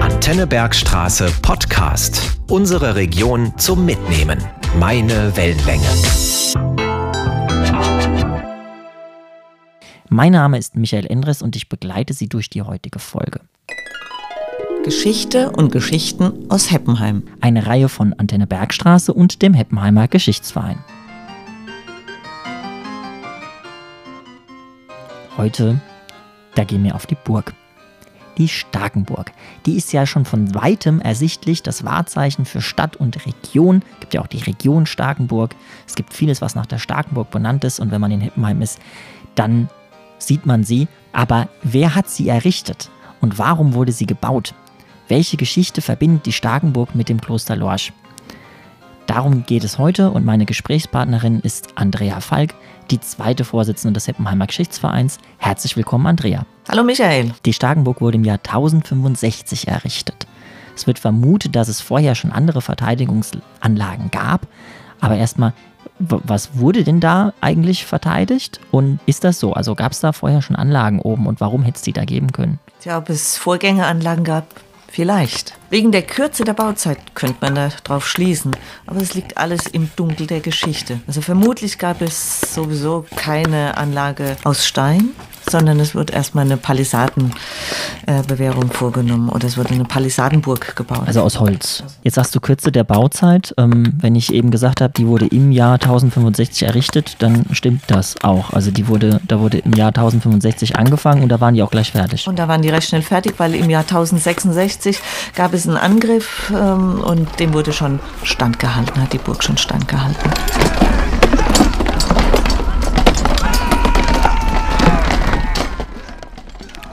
Antenne Bergstraße Podcast. Unsere Region zum Mitnehmen. Meine Wellenlänge. Mein Name ist Michael Endres und ich begleite Sie durch die heutige Folge. Geschichte und Geschichten aus Heppenheim. Eine Reihe von Antenne Bergstraße und dem Heppenheimer Geschichtsverein. Heute, da gehen wir auf die Burg die Starkenburg. Die ist ja schon von weitem ersichtlich das Wahrzeichen für Stadt und Region. Es gibt ja auch die Region Starkenburg. Es gibt vieles, was nach der Starkenburg benannt ist. Und wenn man in Hippenheim ist, dann sieht man sie. Aber wer hat sie errichtet? Und warum wurde sie gebaut? Welche Geschichte verbindet die Starkenburg mit dem Kloster Lorsch? Darum geht es heute und meine Gesprächspartnerin ist Andrea Falk, die zweite Vorsitzende des Heppenheimer Geschichtsvereins. Herzlich willkommen, Andrea. Hallo, Michael. Die Starkenburg wurde im Jahr 1065 errichtet. Es wird vermutet, dass es vorher schon andere Verteidigungsanlagen gab. Aber erstmal, was wurde denn da eigentlich verteidigt? Und ist das so? Also gab es da vorher schon Anlagen oben und warum hätte es die da geben können? Ja, ob es Vorgängeranlagen gab, Vielleicht. Wegen der Kürze der Bauzeit könnte man darauf schließen. Aber es liegt alles im Dunkel der Geschichte. Also vermutlich gab es sowieso keine Anlage aus Stein, sondern es wird erstmal eine Palisadenbewährung äh, vorgenommen oder es wurde eine Palisadenburg gebaut. Also aus Holz. Jetzt sagst du Kürze der Bauzeit. Ähm, wenn ich eben gesagt habe, die wurde im Jahr 1065 errichtet, dann stimmt das auch. Also die wurde, da wurde im Jahr 1065 angefangen und da waren die auch gleich fertig. Und da waren die recht schnell fertig, weil im Jahr 1066 gab es einen Angriff ähm, und dem wurde schon standgehalten, hat die Burg schon standgehalten.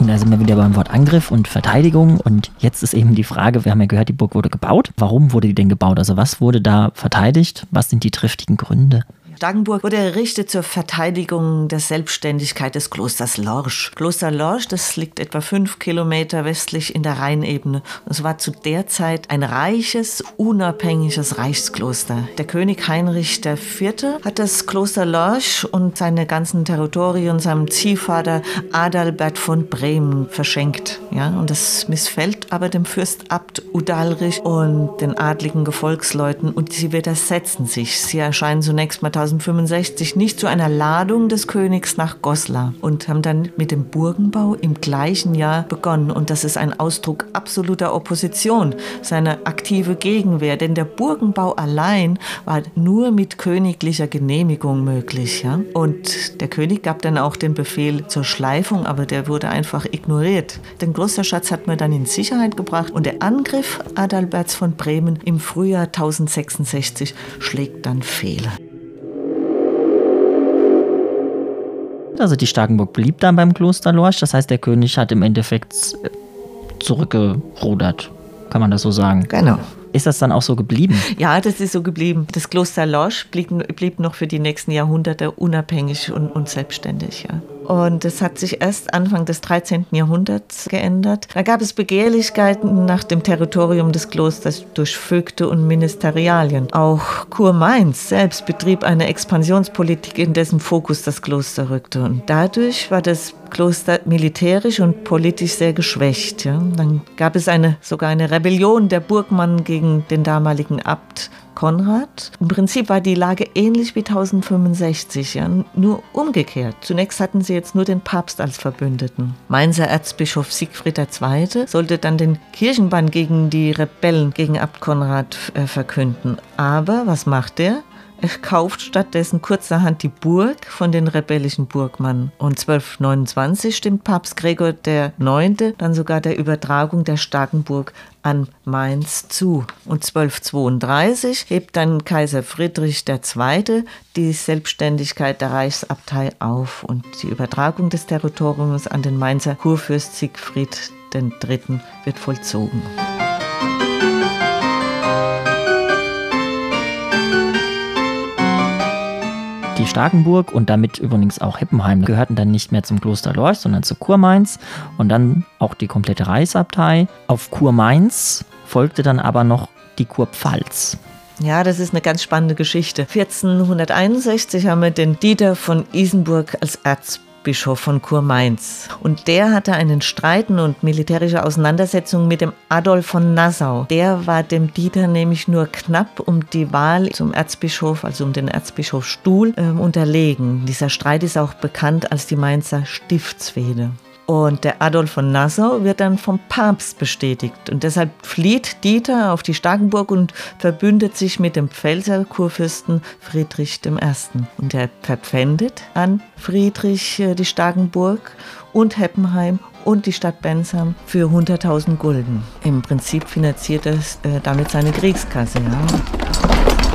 Und da sind wir wieder beim Wort Angriff und Verteidigung. Und jetzt ist eben die Frage, wir haben ja gehört, die Burg wurde gebaut. Warum wurde die denn gebaut? Also was wurde da verteidigt? Was sind die triftigen Gründe? Starkenburg wurde errichtet zur Verteidigung der Selbstständigkeit des Klosters Lorsch. Kloster Lorsch, das liegt etwa fünf Kilometer westlich in der Rheinebene. Es war zu der Zeit ein reiches, unabhängiges Reichskloster. Der König Heinrich IV. hat das Kloster Lorsch und seine ganzen Territorien seinem Ziehvater Adalbert von Bremen verschenkt. Ja, und das missfällt aber dem Fürstabt Udalrich und den adligen Gefolgsleuten und sie widersetzen sich. Sie erscheinen zunächst mal 1065 nicht zu einer Ladung des Königs nach Goslar und haben dann mit dem Burgenbau im gleichen Jahr begonnen. Und das ist ein Ausdruck absoluter Opposition, seine aktive Gegenwehr. Denn der Burgenbau allein war nur mit königlicher Genehmigung möglich. Ja? Und der König gab dann auch den Befehl zur Schleifung, aber der wurde einfach ignoriert. Den Klosterschatz hat man dann in Sicherheit gebracht und der Angriff Adalberts von Bremen im Frühjahr 1066 schlägt dann Fehler. Also die Starkenburg blieb dann beim Kloster Lorsch. Das heißt, der König hat im Endeffekt äh, zurückgerudert. Kann man das so sagen? Genau. Ist das dann auch so geblieben? Ja, das ist so geblieben. Das Kloster Lorsch blieb, blieb noch für die nächsten Jahrhunderte unabhängig und, und selbstständig. Ja. Und es hat sich erst Anfang des 13. Jahrhunderts geändert. Da gab es Begehrlichkeiten nach dem Territorium des Klosters durch Vögte und Ministerialien. Auch Kurmainz selbst betrieb eine Expansionspolitik, in dessen Fokus das Kloster rückte. Und dadurch war das Kloster militärisch und politisch sehr geschwächt. Ja. Dann gab es eine, sogar eine Rebellion der Burgmann gegen den damaligen Abt Konrad. Im Prinzip war die Lage ähnlich wie 1065, ja, nur umgekehrt. Zunächst hatten sie jetzt nur den Papst als Verbündeten. Mainzer Erzbischof Siegfried II. sollte dann den Kirchenbann gegen die Rebellen, gegen Abt Konrad äh, verkünden. Aber was macht er? Er kauft stattdessen kurzerhand die Burg von den rebellischen Burgmann. Und 1229 stimmt Papst Gregor IX. dann sogar der Übertragung der Starkenburg an Mainz zu. Und 1232 hebt dann Kaiser Friedrich II. die Selbstständigkeit der Reichsabtei auf und die Übertragung des Territoriums an den Mainzer Kurfürst Siegfried III. wird vollzogen. Starkenburg und damit übrigens auch Heppenheim gehörten dann nicht mehr zum Kloster Lorch, sondern zu Kurmainz und dann auch die komplette Reichsabtei. Auf Kurmainz folgte dann aber noch die Kurpfalz. Ja, das ist eine ganz spannende Geschichte. 1461 haben wir den Dieter von Isenburg als Erzbischof Erzbischof von Kurmainz. Und der hatte einen Streiten und militärische Auseinandersetzungen mit dem Adolf von Nassau. Der war dem Dieter nämlich nur knapp um die Wahl zum Erzbischof, also um den Erzbischofsstuhl, äh, unterlegen. Dieser Streit ist auch bekannt als die Mainzer Stiftsfehde. Und der Adolf von Nassau wird dann vom Papst bestätigt. Und deshalb flieht Dieter auf die Starkenburg und verbündet sich mit dem Pfälzer Kurfürsten Friedrich I. Und er verpfändet an Friedrich äh, die Starkenburg und Heppenheim und die Stadt Bensheim für 100.000 Gulden. Im Prinzip finanziert er äh, damit seine Kriegskasse. Ja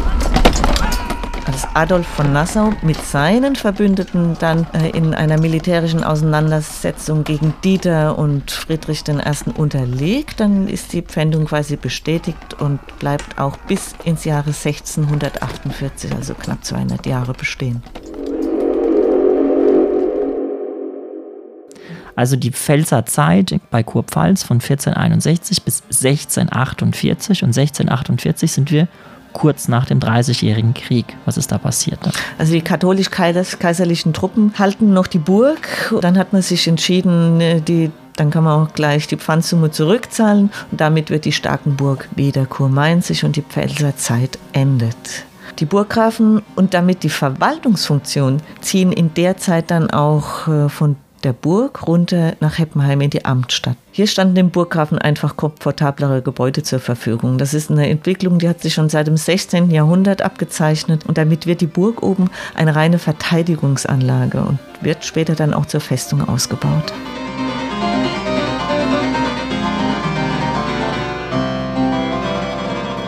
als Adolf von Nassau mit seinen Verbündeten dann äh, in einer militärischen Auseinandersetzung gegen Dieter und Friedrich I. unterlegt, dann ist die Pfändung quasi bestätigt und bleibt auch bis ins Jahre 1648, also knapp 200 Jahre bestehen. Also die Pfälzer Zeit bei Kurpfalz von 1461 bis 1648 und 1648 sind wir kurz nach dem Dreißigjährigen Krieg. Was ist da passiert? Dann? Also die katholisch-kaiserlichen Truppen halten noch die Burg. Dann hat man sich entschieden, äh, die dann kann man auch gleich die Pfandsumme zurückzahlen und damit wird die Starkenburg wieder kurmainzig und die Pfälzer Zeit endet. Die Burggrafen und damit die Verwaltungsfunktion ziehen in der Zeit dann auch äh, von der Burg runter nach Heppenheim in die Amtsstadt. Hier standen dem Burggrafen einfach komfortablere Gebäude zur Verfügung. Das ist eine Entwicklung, die hat sich schon seit dem 16. Jahrhundert abgezeichnet und damit wird die Burg oben eine reine Verteidigungsanlage und wird später dann auch zur Festung ausgebaut.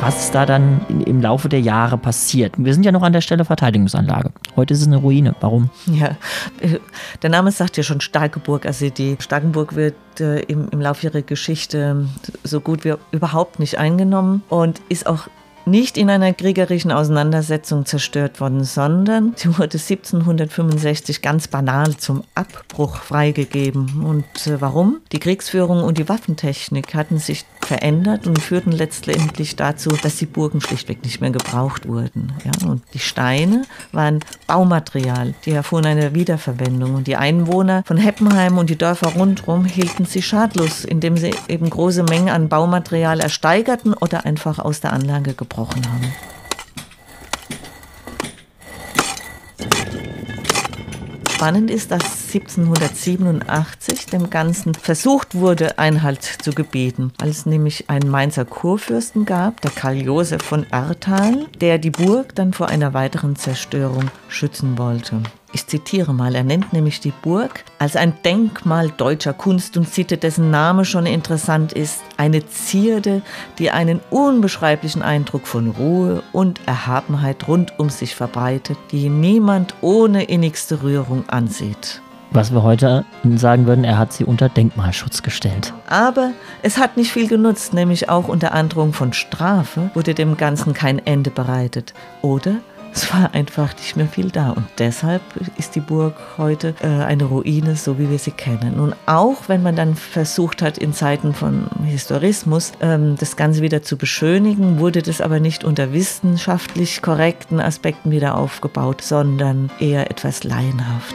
Was ist da dann im Laufe der Jahre passiert? Wir sind ja noch an der Stelle Verteidigungsanlage. Heute ist es eine Ruine. Warum? Ja, äh, der Name sagt ja schon Starkeburg. Also die Starkenburg wird äh, im, im Laufe ihrer Geschichte so gut wie überhaupt nicht eingenommen und ist auch nicht in einer kriegerischen Auseinandersetzung zerstört worden, sondern sie wurde 1765 ganz banal zum Abbruch freigegeben. Und äh, warum? Die Kriegsführung und die Waffentechnik hatten sich verändert und führten letztendlich dazu, dass die Burgen schlichtweg nicht mehr gebraucht wurden. Ja, und die Steine waren Baumaterial, die erfuhren eine Wiederverwendung. Und die Einwohner von Heppenheim und die Dörfer rundherum hielten sie schadlos, indem sie eben große Mengen an Baumaterial ersteigerten oder einfach aus der Anlage gebrochen haben. Spannend ist, dass 1787 dem Ganzen versucht wurde, Einhalt zu gebieten, es nämlich einen Mainzer Kurfürsten gab, der Karl Josef von Erthal, der die Burg dann vor einer weiteren Zerstörung schützen wollte. Ich zitiere mal, er nennt nämlich die Burg als ein Denkmal deutscher Kunst und Sitte, dessen Name schon interessant ist, eine Zierde, die einen unbeschreiblichen Eindruck von Ruhe und Erhabenheit rund um sich verbreitet, die niemand ohne innigste Rührung ansieht. Was wir heute sagen würden, er hat sie unter Denkmalschutz gestellt. Aber es hat nicht viel genutzt, nämlich auch unter Androhung von Strafe wurde dem Ganzen kein Ende bereitet. Oder es war einfach nicht mehr viel da. Und deshalb ist die Burg heute äh, eine Ruine, so wie wir sie kennen. Und auch wenn man dann versucht hat, in Zeiten von Historismus ähm, das Ganze wieder zu beschönigen, wurde das aber nicht unter wissenschaftlich korrekten Aspekten wieder aufgebaut, sondern eher etwas laienhaft.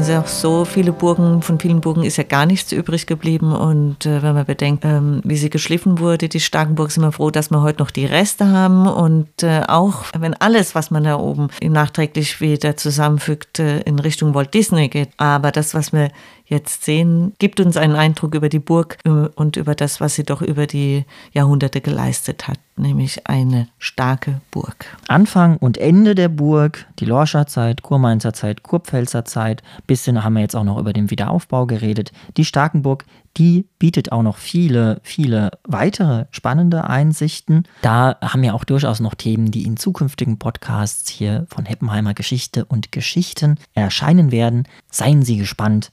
Also auch so viele Burgen, von vielen Burgen ist ja gar nichts übrig geblieben. Und äh, wenn man bedenkt, ähm, wie sie geschliffen wurde, die Starkenburg, sind wir froh, dass wir heute noch die Reste haben. Und äh, auch wenn alles, was man da oben nachträglich wieder zusammenfügt, äh, in Richtung Walt Disney geht. Aber das, was wir jetzt sehen, gibt uns einen Eindruck über die Burg äh, und über das, was sie doch über die Jahrhunderte geleistet hat, nämlich eine starke Burg. Anfang und Ende der Burg, die Lorscher Zeit, Kurmainzer Zeit, Kurpfälzer Zeit, bisschen haben wir jetzt auch noch über den Wiederaufbau geredet. Die Starkenburg, die bietet auch noch viele, viele weitere spannende Einsichten. Da haben wir auch durchaus noch Themen, die in zukünftigen Podcasts hier von Heppenheimer Geschichte und Geschichten erscheinen werden. Seien Sie gespannt.